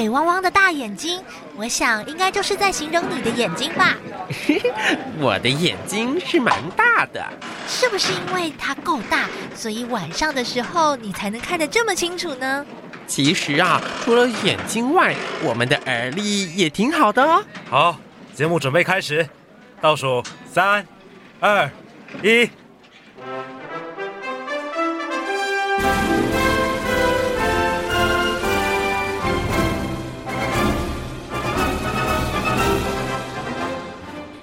水汪汪的大眼睛，我想应该就是在形容你的眼睛吧。我的眼睛是蛮大的，是不是因为它够大，所以晚上的时候你才能看得这么清楚呢？其实啊，除了眼睛外，我们的耳力也挺好的哦。好，节目准备开始，倒数三、二、一。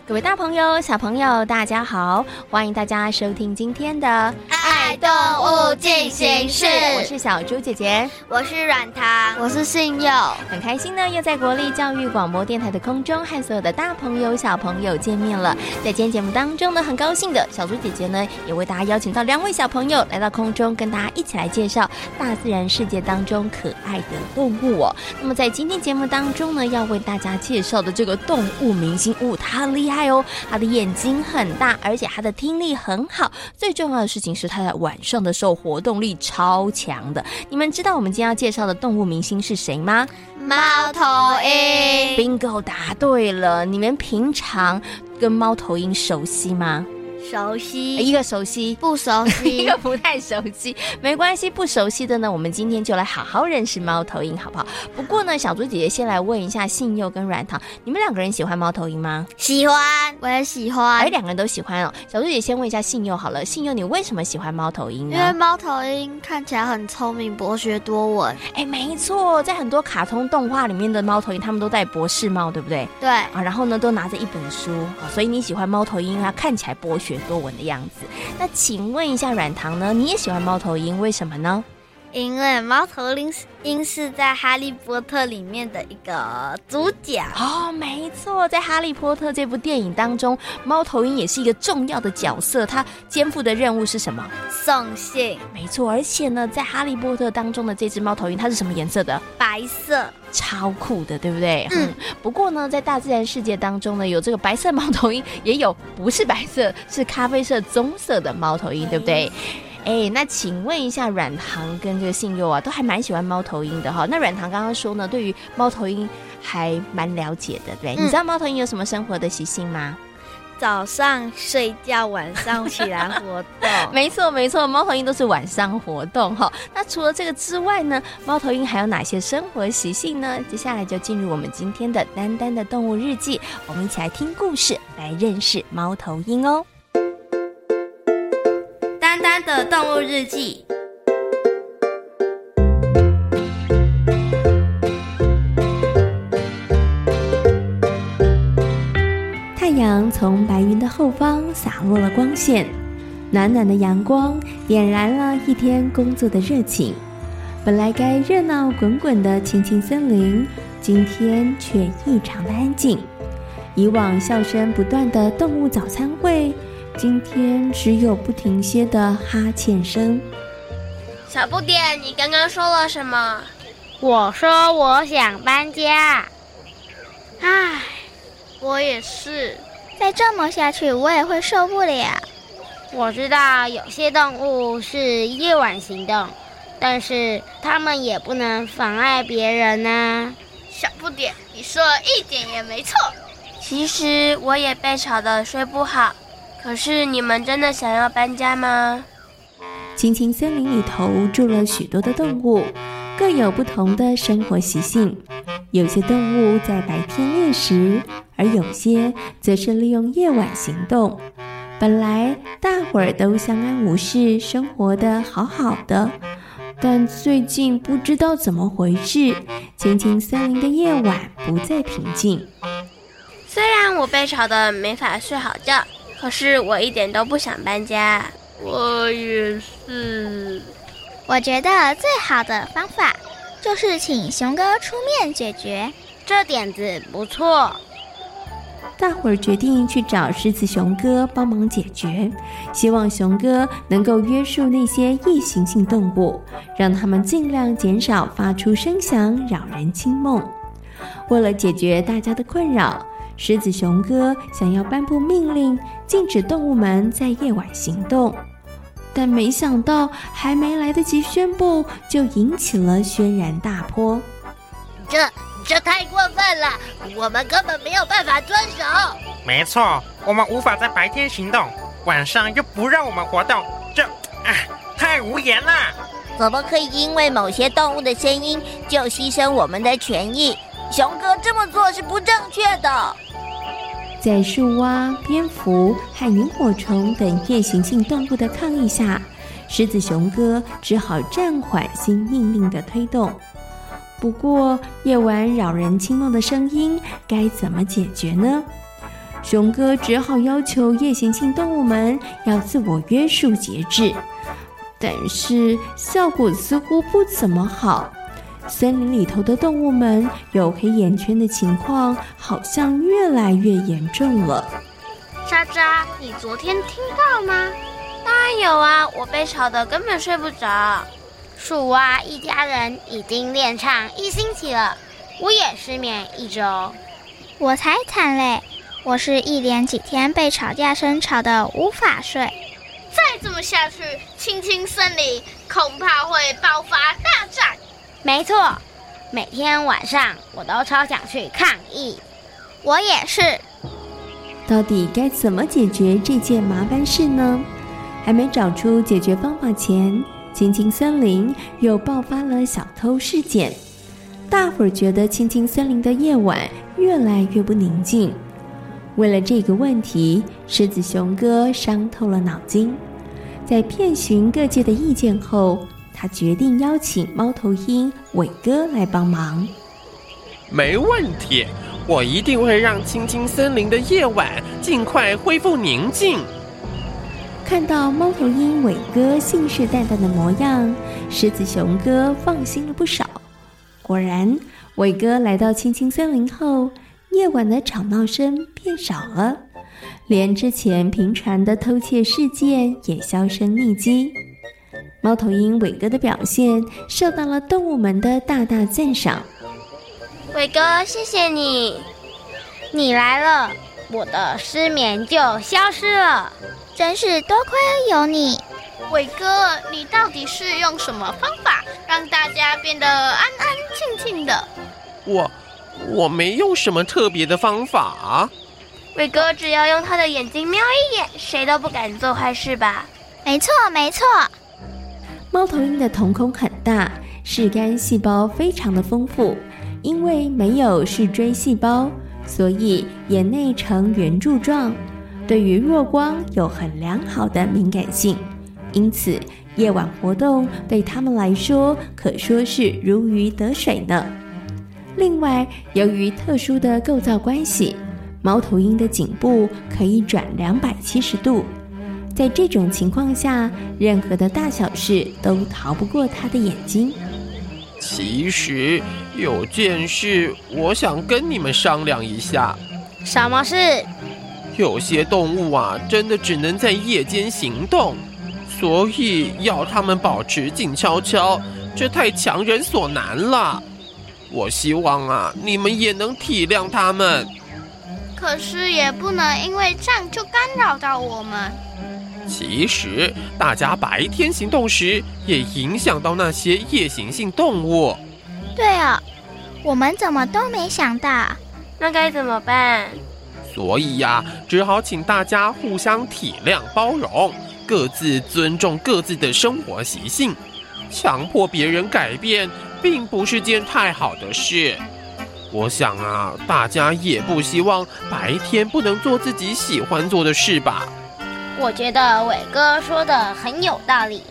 各位大朋友、小朋友，大家好！欢迎大家收听今天的。爱动物进行式，我是小猪姐姐，我是软糖，我是信佑，很开心呢，又在国立教育广播电台的空中和所有的大朋友、小朋友见面了。在今天节目当中呢，很高兴的小猪姐姐呢，也为大家邀请到两位小朋友来到空中，跟大家一起来介绍大自然世界当中可爱的动物哦。那么在今天节目当中呢，要为大家介绍的这个动物明星物，它厉害哦，它的眼睛很大，而且它的听力很好，最重要的事情是它的。晚上的时候活动力超强的，你们知道我们今天要介绍的动物明星是谁吗？猫头鹰。Bingo，答对了。你们平常跟猫头鹰熟悉吗？熟悉，一个熟悉，不熟悉，一个不太熟悉，没关系，不熟悉的呢，我们今天就来好好认识猫头鹰，好不好？不过呢，小猪姐姐先来问一下信佑跟软糖，你们两个人喜欢猫头鹰吗？喜欢，我也喜欢，哎，两个人都喜欢哦。小猪姐姐先问一下信佑好了，信佑你为什么喜欢猫头鹰呢？因为猫头鹰看起来很聪明，博学多闻。哎，没错，在很多卡通动画里面的猫头鹰，他们都戴博士帽，对不对？对啊，然后呢，都拿着一本书，所以你喜欢猫头鹰，因为它看起来博学多闻的样子。那请问一下软糖呢？你也喜欢猫头鹰，为什么呢？因为猫头鹰鹰是在《哈利波特》里面的一个主角哦，没错，在《哈利波特》这部电影当中，猫头鹰也是一个重要的角色。它肩负的任务是什么？送信。没错，而且呢，在《哈利波特》当中的这只猫头鹰，它是什么颜色的？白色，超酷的，对不对？嗯。不过呢，在大自然世界当中呢，有这个白色猫头鹰，也有不是白色，是咖啡色、棕色的猫头鹰，对不对？哎，那请问一下，软糖跟这个信佑啊，都还蛮喜欢猫头鹰的哈。那软糖刚刚说呢，对于猫头鹰还蛮了解的，对？嗯、你知道猫头鹰有什么生活的习性吗？早上睡觉，晚上起来活动。没错，没错，猫头鹰都是晚上活动哈。那除了这个之外呢，猫头鹰还有哪些生活习性呢？接下来就进入我们今天的丹丹的动物日记，我们一起来听故事，来认识猫头鹰哦。的动物日记。太阳从白云的后方洒落了光线，暖暖的阳光点燃了一天工作的热情。本来该热闹滚滚的青青森林，今天却异常的安静。以往笑声不断的动物早餐会。今天只有不停歇的哈欠声。小不点，你刚刚说了什么？我说我想搬家。唉，我也是。再这么下去，我也会受不了。我知道有些动物是夜晚行动，但是它们也不能妨碍别人呢。小不点，你说的一点也没错。其实我也被吵得睡不好。可是你们真的想要搬家吗？青青森林里头住了许多的动物，各有不同的生活习性。有些动物在白天猎食，而有些则是利用夜晚行动。本来大伙儿都相安无事，生活的好好的，但最近不知道怎么回事，青青森林的夜晚不再平静。虽然我被吵得没法睡好觉，可是我一点都不想搬家。我也是。我觉得最好的方法就是请熊哥出面解决，这点子不错。大伙儿决定去找狮子熊哥帮忙解决，希望熊哥能够约束那些异形性动物，让他们尽量减少发出声响扰人清梦。为了解决大家的困扰，狮子熊哥想要颁布命令，禁止动物们在夜晚行动。但没想到，还没来得及宣布，就引起了轩然大波。这。这太过分了，我们根本没有办法遵守。没错，我们无法在白天行动，晚上又不让我们活动，这啊，太无言了。怎么可以因为某些动物的声音就牺牲我们的权益？熊哥这么做是不正确的。在树蛙、蝙蝠和萤火虫等夜行性动物的抗议下，狮子熊哥只好暂缓新命令的推动。不过，夜晚扰人清梦的声音该怎么解决呢？熊哥只好要求夜行性动物们要自我约束节制，但是效果似乎不怎么好。森林里头的动物们有黑眼圈的情况好像越来越严重了。渣渣，你昨天听到吗？当然有啊，我被吵得根本睡不着。树蛙一家人已经练唱一星期了，我也失眠一周。我才惨嘞！我是一连几天被吵架声吵得无法睡。再这么下去，青青森林恐怕会爆发大战。没错，每天晚上我都超想去抗议。我也是。到底该怎么解决这件麻烦事呢？还没找出解决方法前，青青森林又爆发了小偷事件，大伙儿觉得青青森林的夜晚越来越不宁静。为了这个问题，狮子熊哥伤透了脑筋。在遍寻各界的意见后，他决定邀请猫头鹰伟哥来帮忙。没问题，我一定会让青青森林的夜晚尽快恢复宁静。看到猫头鹰伟哥信誓旦旦的模样，狮子熊哥放心了不少。果然，伟哥来到青青森林后，夜晚的吵闹声变少了，连之前频传的偷窃事件也销声匿迹。猫头鹰伟哥的表现受到了动物们的大大赞赏。伟哥，谢谢你，你来了，我的失眠就消失了。真是多亏有你，伟哥，你到底是用什么方法让大家变得安安静静的？我，我没用什么特别的方法。伟哥只要用他的眼睛瞄一眼，谁都不敢做坏事吧？没错，没错。猫头鹰的瞳孔很大，视杆细胞非常的丰富，因为没有视锥细胞，所以眼内呈圆柱状。对于弱光有很良好的敏感性，因此夜晚活动对他们来说可说是如鱼得水呢。另外，由于特殊的构造关系，猫头鹰的颈部可以转两百七十度，在这种情况下，任何的大小事都逃不过他的眼睛。其实有件事，我想跟你们商量一下。什么事？有些动物啊，真的只能在夜间行动，所以要它们保持静悄悄，这太强人所难了。我希望啊，你们也能体谅它们。可是也不能因为这样就干扰到我们。其实大家白天行动时，也影响到那些夜行性动物。对啊，我们怎么都没想到，那该怎么办？所以呀，只好请大家互相体谅包容，各自尊重各自的生活习性。强迫别人改变，并不是件太好的事。我想啊，大家也不希望白天不能做自己喜欢做的事吧？我觉得伟哥说的很有道理。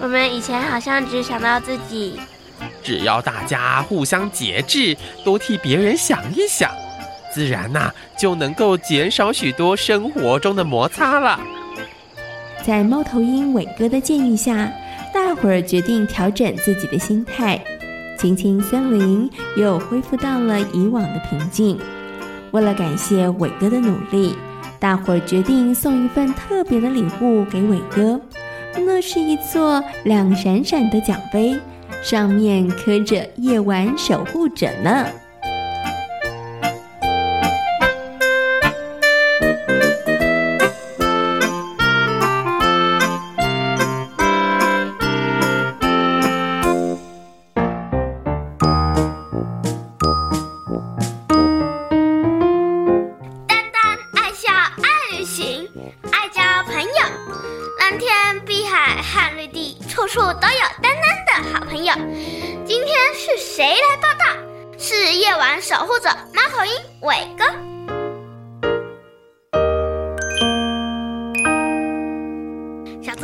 我们以前好像只想到自己。只要大家互相节制，多替别人想一想，自然呐、啊、就能够减少许多生活中的摩擦了。在猫头鹰伟哥的建议下，大伙儿决定调整自己的心态，青青森林又恢复到了以往的平静。为了感谢伟哥的努力，大伙儿决定送一份特别的礼物给伟哥。那是一座亮闪闪的奖杯，上面刻着“夜晚守护者”呢。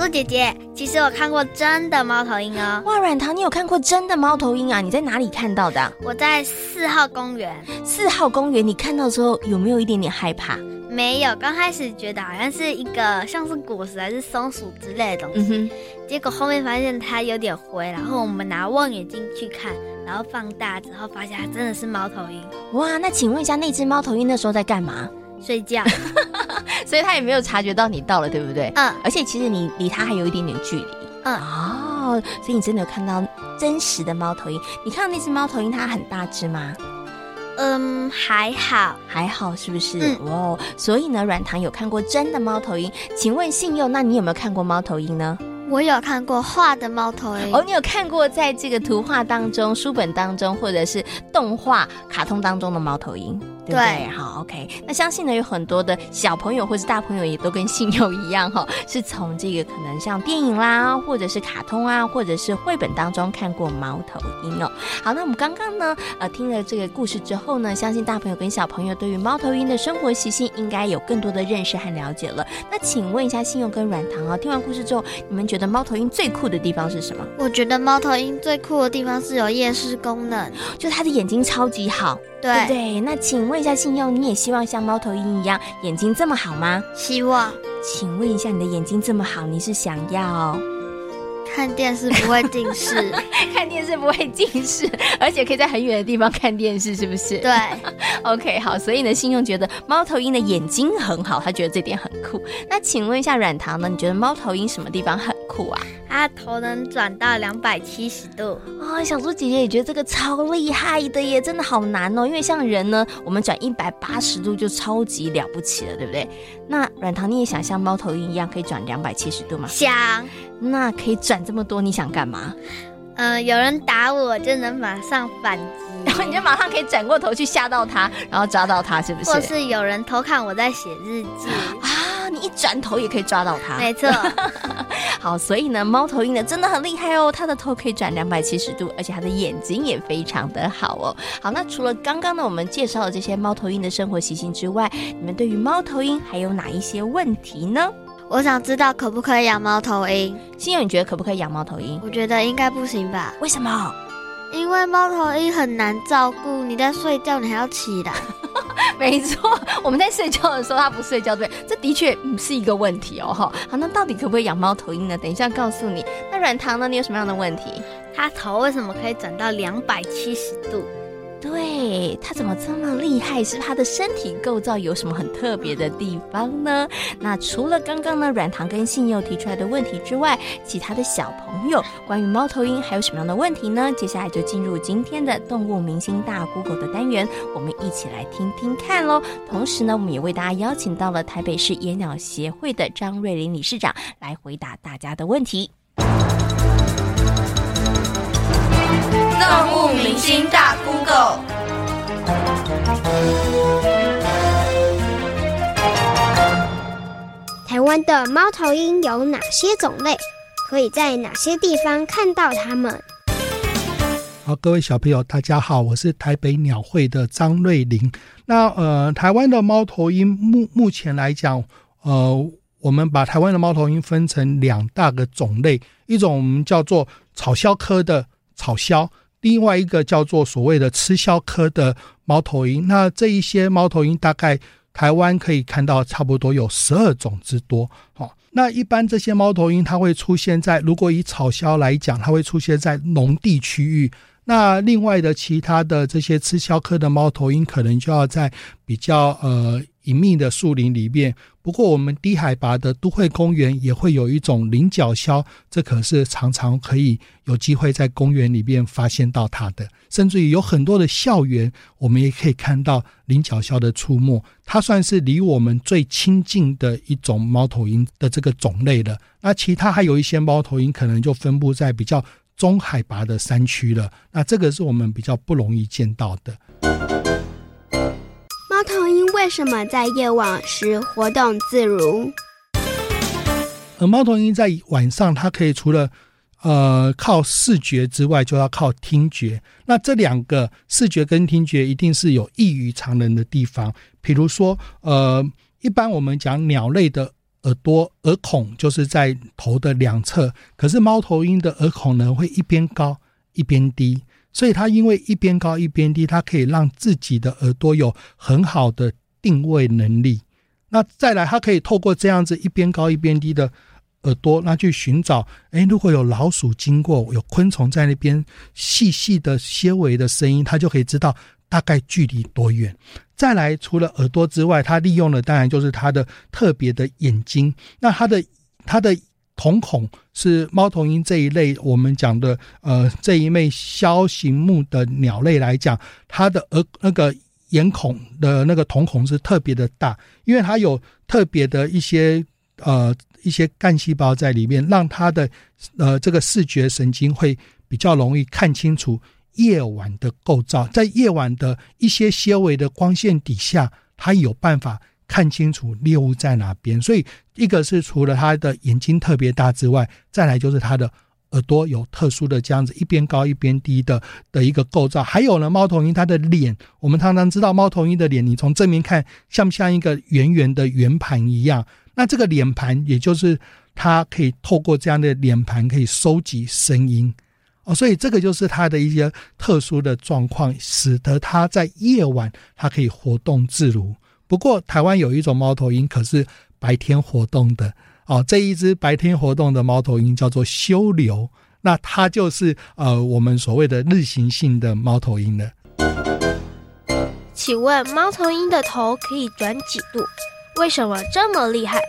姐姐，其实我看过真的猫头鹰哦。哇，软糖，你有看过真的猫头鹰啊？你在哪里看到的？我在四号公园。四号公园，你看到的时候有没有一点点害怕？没有，刚开始觉得好像是一个像是果实还是松鼠之类的东西，嗯、结果后面发现它有点灰，然后我们拿望远镜去看。然后放大之后，发现它真的是猫头鹰。哇，那请问一下，那只猫头鹰那时候在干嘛？睡觉。所以他也没有察觉到你到了，对不对？嗯。而且其实你离他还有一点点距离。嗯。哦，所以你真的有看到真实的猫头鹰？你看到那只猫头鹰，它很大只吗？嗯，还好，还好，是不是？嗯。哦，所以呢，软糖有看过真的猫头鹰。请问信佑，那你有没有看过猫头鹰呢？我有看过画的猫头鹰哦，你有看过在这个图画当中、书本当中，或者是动画、卡通当中的猫头鹰，对不对？对，好，OK。那相信呢，有很多的小朋友或是大朋友也都跟信佑一样，哈，是从这个可能像电影啦，或者是卡通啊，或者是绘本当中看过猫头鹰哦。好，那我们刚刚呢，呃，听了这个故事之后呢，相信大朋友跟小朋友对于猫头鹰的生活习性应该有更多的认识和了解了。那请问一下，信佑跟软糖啊，听完故事之后，你们觉得猫头鹰最酷的地方是什么？我觉得猫头鹰最酷的地方是有夜视功能，就它的眼睛超级好，对，不对。那请问一下信用，你也希望像猫头鹰一样眼睛这么好吗？希望。请问一下，你的眼睛这么好，你是想要？看电视不会近视，看电视不会近视，而且可以在很远的地方看电视，是不是？对，OK，好。所以呢，信用觉得猫头鹰的眼睛很好，他觉得这点很酷。那请问一下软糖呢？你觉得猫头鹰什么地方很酷啊？它头能转到两百七十度哦，小猪姐姐也觉得这个超厉害的耶，真的好难哦。因为像人呢，我们转一百八十度就超级了不起了，对不对？那软糖你也想像猫头鹰一样可以转两百七十度吗？想。那可以转这么多，你想干嘛？嗯、呃，有人打我就能马上反击，然 后你就马上可以转过头去吓到他，然后抓到他，是不是？或是有人偷看我在写日记啊，你一转头也可以抓到他。没错。好，所以呢，猫头鹰呢真的很厉害哦，它的头可以转两百七十度，而且它的眼睛也非常的好哦。好，那除了刚刚呢我们介绍的这些猫头鹰的生活习性之外，你们对于猫头鹰还有哪一些问题呢？我想知道可不可以养猫头鹰？心友，你觉得可不可以养猫头鹰？我觉得应该不行吧？为什么？因为猫头鹰很难照顾，你在睡觉，你还要起来。没错，我们在睡觉的时候它不睡觉，对，这的确是一个问题哦。哈，好，那到底可不可以养猫头鹰呢？等一下告诉你。那软糖呢？你有什么样的问题？它头为什么可以转到两百七十度？对，它怎么这么厉害？是它的身体构造有什么很特别的地方呢？那除了刚刚呢软糖跟信佑提出来的问题之外，其他的小朋友关于猫头鹰还有什么样的问题呢？接下来就进入今天的动物明星大 Google 的单元，我们一起来听听看喽。同时呢，我们也为大家邀请到了台北市野鸟协会的张瑞林理事长来回答大家的问题。动物明星大 Google。台湾的猫头鹰有哪些种类？可以在哪些地方看到它们？好，各位小朋友，大家好，我是台北鸟会的张瑞玲。那呃，台湾的猫头鹰目目前来讲，呃，我们把台湾的猫头鹰分成两大个种类，一种我们叫做草鸮科的草鸮。另外一个叫做所谓的吃消科的猫头鹰。那这一些猫头鹰大概台湾可以看到差不多有十二种之多。好，那一般这些猫头鹰它会出现在，如果以草鸮来讲，它会出现在农地区域。那另外的其他的这些吃消科的猫头鹰，可能就要在比较呃隐秘的树林里面。不过我们低海拔的都会公园也会有一种菱角鸮，这可是常常可以有机会在公园里面发现到它的。甚至于有很多的校园，我们也可以看到菱角鸮的出没。它算是离我们最亲近的一种猫头鹰的这个种类了。那其他还有一些猫头鹰，可能就分布在比较。中海拔的山区了，那这个是我们比较不容易见到的。猫头鹰为什么在夜晚时活动自如？而猫头鹰在晚上，它可以除了呃靠视觉之外，就要靠听觉。那这两个视觉跟听觉一定是有异于常人的地方。比如说，呃，一般我们讲鸟类的。耳朵耳孔就是在头的两侧，可是猫头鹰的耳孔呢，会一边高一边低，所以它因为一边高一边低，它可以让自己的耳朵有很好的定位能力。那再来，它可以透过这样子一边高一边低的耳朵，那去寻找，诶，如果有老鼠经过，有昆虫在那边细细的纤维的声音，它就可以知道。大概距离多远？再来，除了耳朵之外，它利用的当然就是它的特别的眼睛。那它的它的瞳孔是猫头鹰这一类我们讲的呃这一类枭形目的鸟类来讲，它的呃那个眼孔的那个瞳孔是特别的大，因为它有特别的一些呃一些干细胞在里面，让它的呃这个视觉神经会比较容易看清楚。夜晚的构造，在夜晚的一些些微的光线底下，它有办法看清楚猎物在哪边。所以，一个是除了它的眼睛特别大之外，再来就是它的耳朵有特殊的这样子一边高一边低的的一个构造。还有呢，猫头鹰它的脸，我们常常知道猫头鹰的脸，你从正面看像不像一个圆圆的圆盘一样？那这个脸盘，也就是它可以透过这样的脸盘，可以收集声音。哦，所以这个就是它的一些特殊的状况，使得它在夜晚它可以活动自如。不过，台湾有一种猫头鹰，可是白天活动的。哦，这一只白天活动的猫头鹰叫做修流，那它就是呃我们所谓的日行性的猫头鹰了。请问，猫头鹰的头可以转几度？为什么这么厉害？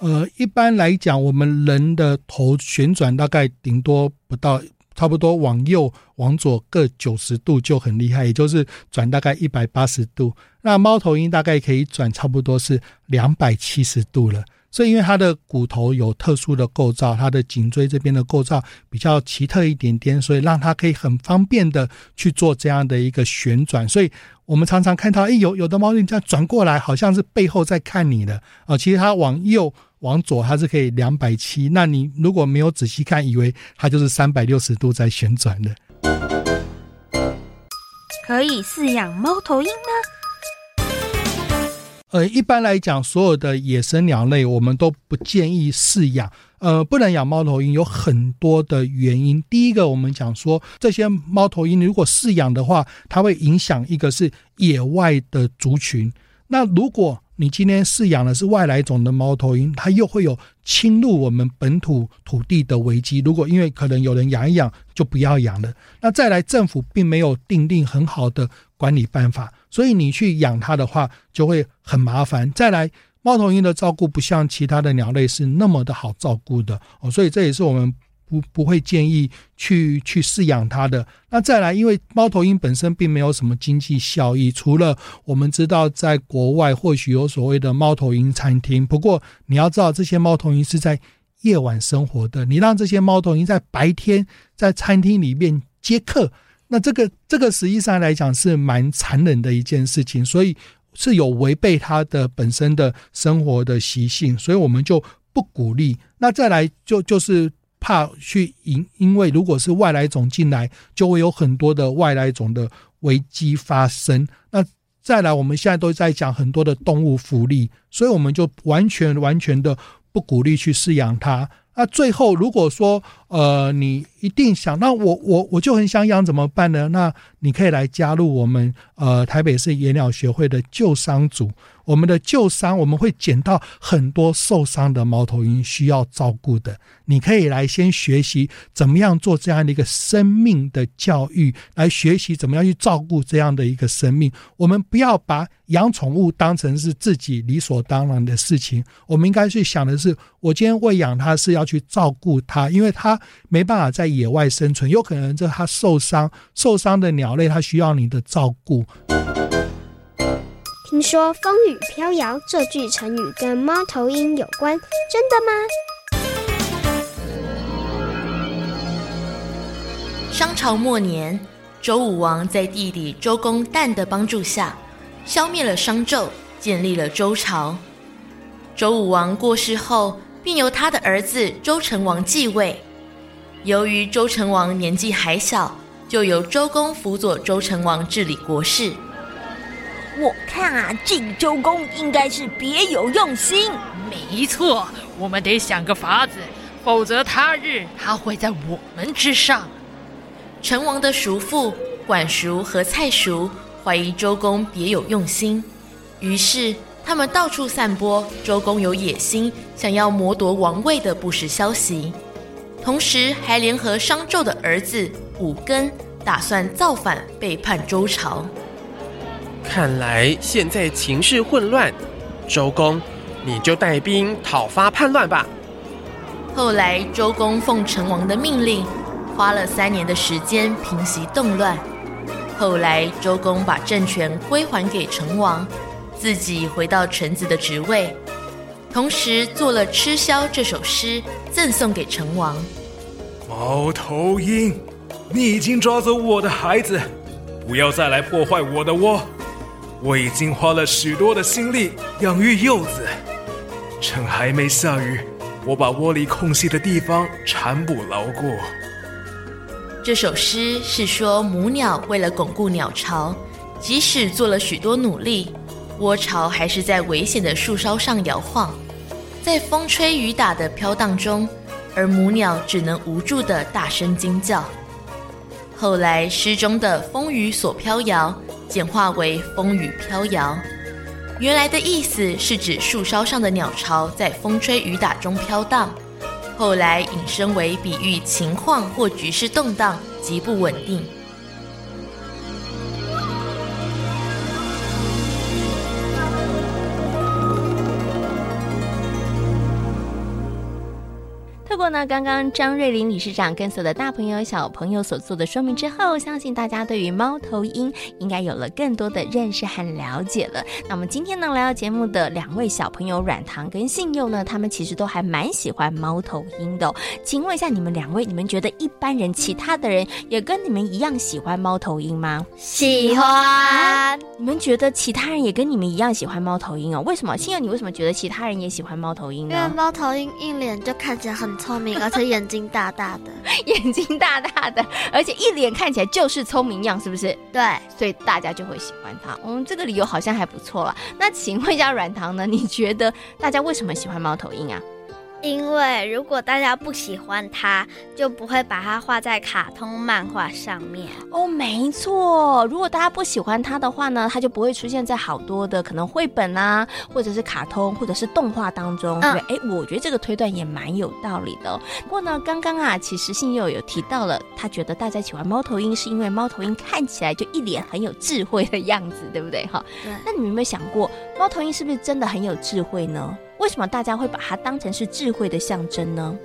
呃，一般来讲，我们人的头旋转大概顶多不到，差不多往右、往左各九十度就很厉害，也就是转大概一百八十度。那猫头鹰大概可以转差不多是两百七十度了。所以，因为它的骨头有特殊的构造，它的颈椎这边的构造比较奇特一点点，所以让它可以很方便的去做这样的一个旋转。所以我们常常看到，哎，有有的猫头鹰这样转过来，好像是背后在看你的啊，其实它往右。往左它是可以两百七，那你如果没有仔细看，以为它就是三百六十度在旋转的。可以饲养猫头鹰吗？呃，一般来讲，所有的野生鸟类我们都不建议饲养。呃，不能养猫头鹰有很多的原因。第一个，我们讲说这些猫头鹰如果饲养的话，它会影响一个是野外的族群。那如果你今天饲养的是外来种的猫头鹰，它又会有侵入我们本土土地的危机。如果因为可能有人养一养就不要养了，那再来政府并没有订定很好的管理办法，所以你去养它的话就会很麻烦。再来，猫头鹰的照顾不像其他的鸟类是那么的好照顾的哦，所以这也是我们。不不会建议去去饲养它的。那再来，因为猫头鹰本身并没有什么经济效益，除了我们知道在国外或许有所谓的猫头鹰餐厅。不过你要知道，这些猫头鹰是在夜晚生活的。你让这些猫头鹰在白天在餐厅里面接客，那这个这个实际上来讲是蛮残忍的一件事情，所以是有违背它的本身的生活的习性，所以我们就不鼓励。那再来就就是。怕去因，因为如果是外来种进来，就会有很多的外来种的危机发生。那再来，我们现在都在讲很多的动物福利，所以我们就完全完全的不鼓励去饲养它。那最后，如果说呃，你一定想，那我我我就很想养，怎么办呢？那你可以来加入我们呃台北市野鸟学会的救伤组。我们的救伤，我们会捡到很多受伤的猫头鹰需要照顾的。你可以来先学习怎么样做这样的一个生命的教育，来学习怎么样去照顾这样的一个生命。我们不要把养宠物当成是自己理所当然的事情。我们应该去想的是，我今天喂养它是要去照顾它，因为它没办法在野外生存，有可能这它受伤，受伤的鸟类它需要你的照顾。听说“风雨飘摇”这句成语跟猫头鹰有关，真的吗？商朝末年，周武王在弟弟周公旦的帮助下，消灭了商纣，建立了周朝。周武王过世后，并由他的儿子周成王继位。由于周成王年纪还小，就由周公辅佐周成王治理国事。我看啊，这个周公应该是别有用心。没错，我们得想个法子，否则他日他会在我们之上。成王的叔父管叔和蔡叔怀疑周公别有用心，于是他们到处散播周公有野心，想要谋夺王位的不实消息，同时还联合商纣的儿子武庚，打算造反背叛周朝。看来现在情势混乱，周公，你就带兵讨伐叛乱吧。后来周公奉成王的命令，花了三年的时间平息动乱。后来周公把政权归还给成王，自己回到臣子的职位，同时做了《吃枭》这首诗赠送给成王。猫头鹰，你已经抓走我的孩子，不要再来破坏我的窝。我已经花了许多的心力养育幼子，趁还没下雨，我把窝里空隙的地方缠补牢固。这首诗是说母鸟为了巩固鸟巢，即使做了许多努力，窝巢还是在危险的树梢上摇晃，在风吹雨打的飘荡中，而母鸟只能无助地大声惊叫。后来诗中的风雨所飘摇。简化为“风雨飘摇”，原来的意思是指树梢上的鸟巢在风吹雨打中飘荡，后来引申为比喻情况或局势动荡、极不稳定。呢，刚刚张瑞麟理事长跟所有的大朋友、小朋友所做的说明之后，相信大家对于猫头鹰应该有了更多的认识和了解了。那我们今天呢，来到节目的两位小朋友软糖跟信佑呢，他们其实都还蛮喜欢猫头鹰的哦。请问一下，你们两位，你们觉得一般人、其他的人也跟你们一样喜欢猫头鹰吗？喜欢。啊，你们觉得其他人也跟你们一样喜欢猫头鹰哦？为什么？信佑，你为什么觉得其他人也喜欢猫头鹰呢？因为猫头鹰一脸就看起来很聪明，而且眼睛大大的，眼睛大大的，而且一脸看起来就是聪明样，是不是？对，所以大家就会喜欢它。嗯，这个理由好像还不错了。那请问一下软糖呢？你觉得大家为什么喜欢猫头鹰啊？因为如果大家不喜欢它，就不会把它画在卡通漫画上面。哦，没错。如果大家不喜欢它的话呢，它就不会出现在好多的可能绘本啊，或者是卡通，或者是动画当中。嗯、对，哎，我觉得这个推断也蛮有道理的。不过呢，刚刚啊，其实信佑有提到了，他觉得大家喜欢猫头鹰是因为猫头鹰看起来就一脸很有智慧的样子，对不对？哈，对。那你们有没有想过，猫头鹰是不是真的很有智慧呢？为什么大家会把它当成是智慧的象征呢？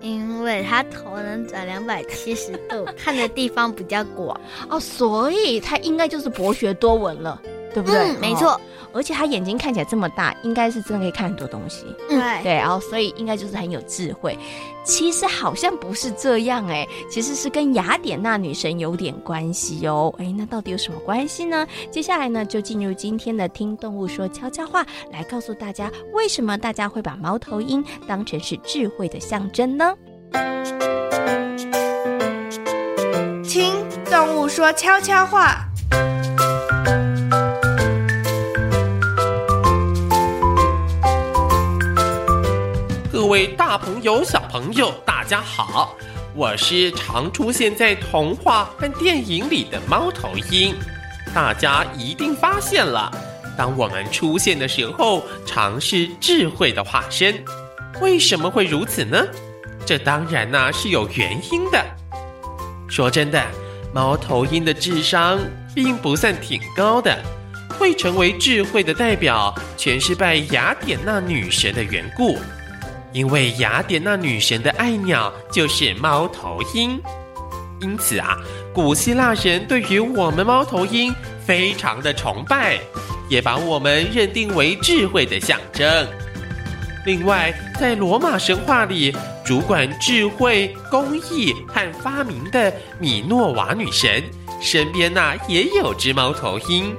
因为它头能转两百七十度，看的地方比较广哦，所以它应该就是博学多闻了。对不对？嗯，没错，而且他眼睛看起来这么大，应该是真的可以看很多东西。对对，然后所以应该就是很有智慧。其实好像不是这样哎，其实是跟雅典娜女神有点关系哦。哎，那到底有什么关系呢？接下来呢，就进入今天的听动物说悄悄话，来告诉大家为什么大家会把猫头鹰当成是智慧的象征呢？听动物说悄悄话。各位大朋友、小朋友，大家好！我是常出现在童话和电影里的猫头鹰。大家一定发现了，当我们出现的时候，常是智慧的化身。为什么会如此呢？这当然呢是有原因的。说真的，猫头鹰的智商并不算挺高的，会成为智慧的代表，全是拜雅典娜女神的缘故。因为雅典娜女神的爱鸟就是猫头鹰。因此啊，古希腊人对于我们猫头鹰非常的崇拜，也把我们认定为智慧的象征。另外，在罗马神话里，主管智慧、工艺和发明的米诺瓦女神身边呐、也有只猫头鹰。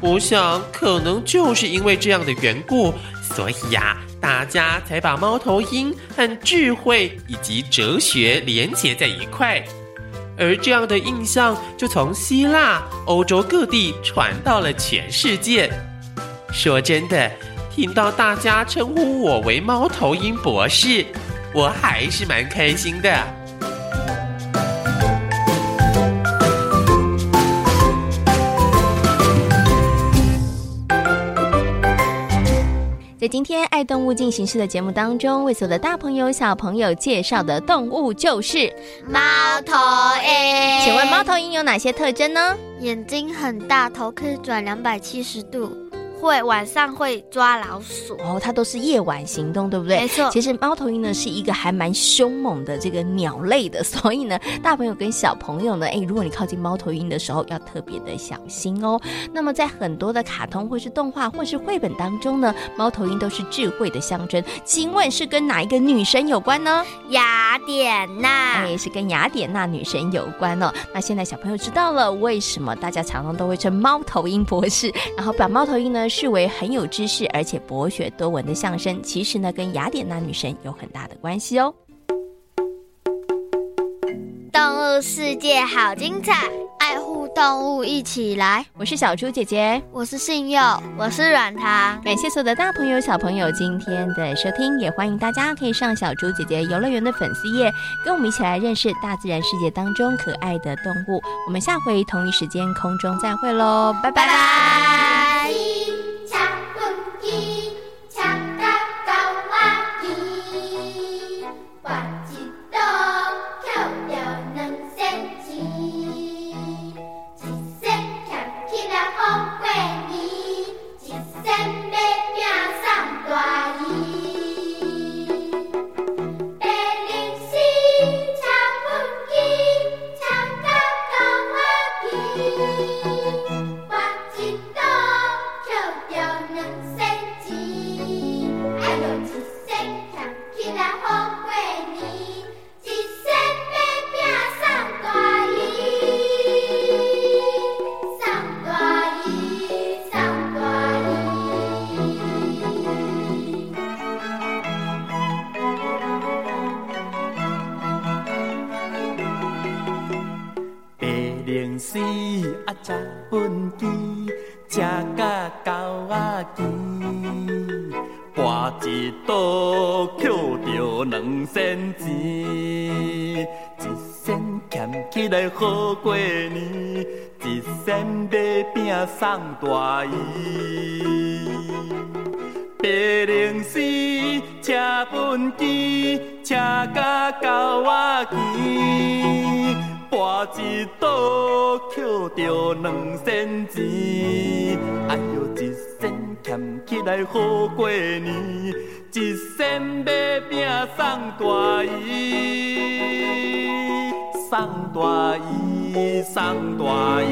我想，可能就是因为这样的缘故，所以呀、大家才把猫头鹰和智慧以及哲学连结在一块。而这样的印象就从希腊、欧洲各地传到了全世界。说真的，听到大家称呼我为猫头鹰博士，我还是蛮开心的。在今天爱动物进行式的节目当中，为所有的大朋友、小朋友介绍的动物就是猫头鹰。请问猫头鹰有哪些特征呢？眼睛很大，头可以转两百七十度。会晚上会抓老鼠哦，它都是夜晚行动，对不对？没错。其实猫头鹰呢是一个还蛮凶猛的这个鸟类的，所以呢，大朋友跟小朋友呢，哎，如果你靠近猫头鹰的时候，要特别的小心哦。那么在很多的卡通或是动画或是绘本当中呢，猫头鹰都是智慧的象征。请问是跟哪一个女神有关呢？雅典娜。哎，是跟雅典娜女神有关哦。那现在小朋友知道了为什么大家常常都会称猫头鹰博士，然后把猫头鹰呢。视为很有知识而且博学多闻的相声，其实呢，跟雅典娜女神有很大的关系哦。动物世界好精彩，爱护动物一起来。我是小猪姐姐，我是信佑，我是软糖。感谢所有的大朋友小朋友今天的收听，也欢迎大家可以上小猪姐姐游乐园的粉丝页，跟我们一起来认识大自然世界当中可爱的动物。我们下回同一时间空中再会喽，拜拜。拜拜。大送大衣，送大衣，送大衣。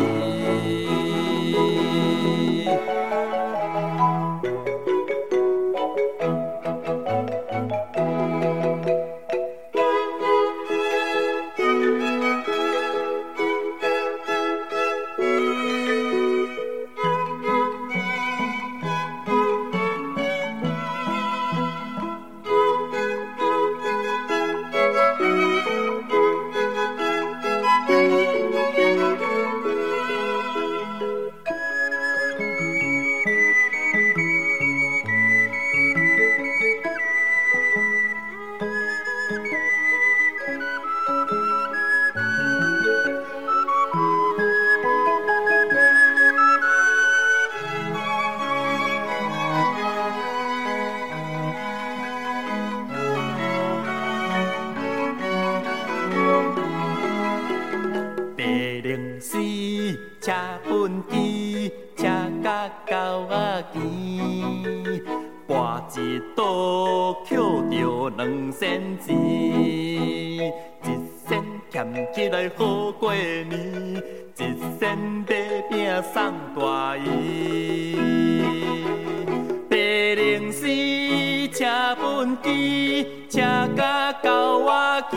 机，车甲狗仔牵，跋一倒捡着两仙钱，一仙俭起来好过年，一仙买饼送大姨。白龙丝车本机，车甲狗仔骑，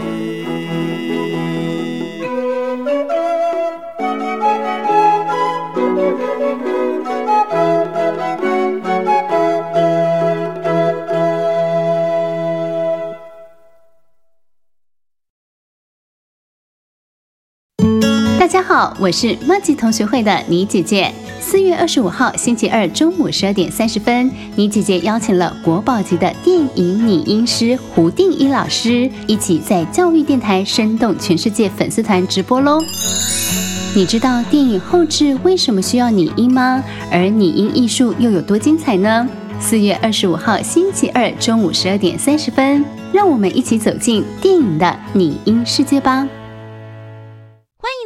好，我是麻吉同学会的倪姐姐。四月二十五号星期二中午十二点三十分，倪姐姐邀请了国宝级的电影拟音师胡定一老师，一起在教育电台生动全世界粉丝团直播喽。你知道电影后制为什么需要拟音吗？而拟音艺术又有多精彩呢？四月二十五号星期二中午十二点三十分，让我们一起走进电影的拟音世界吧。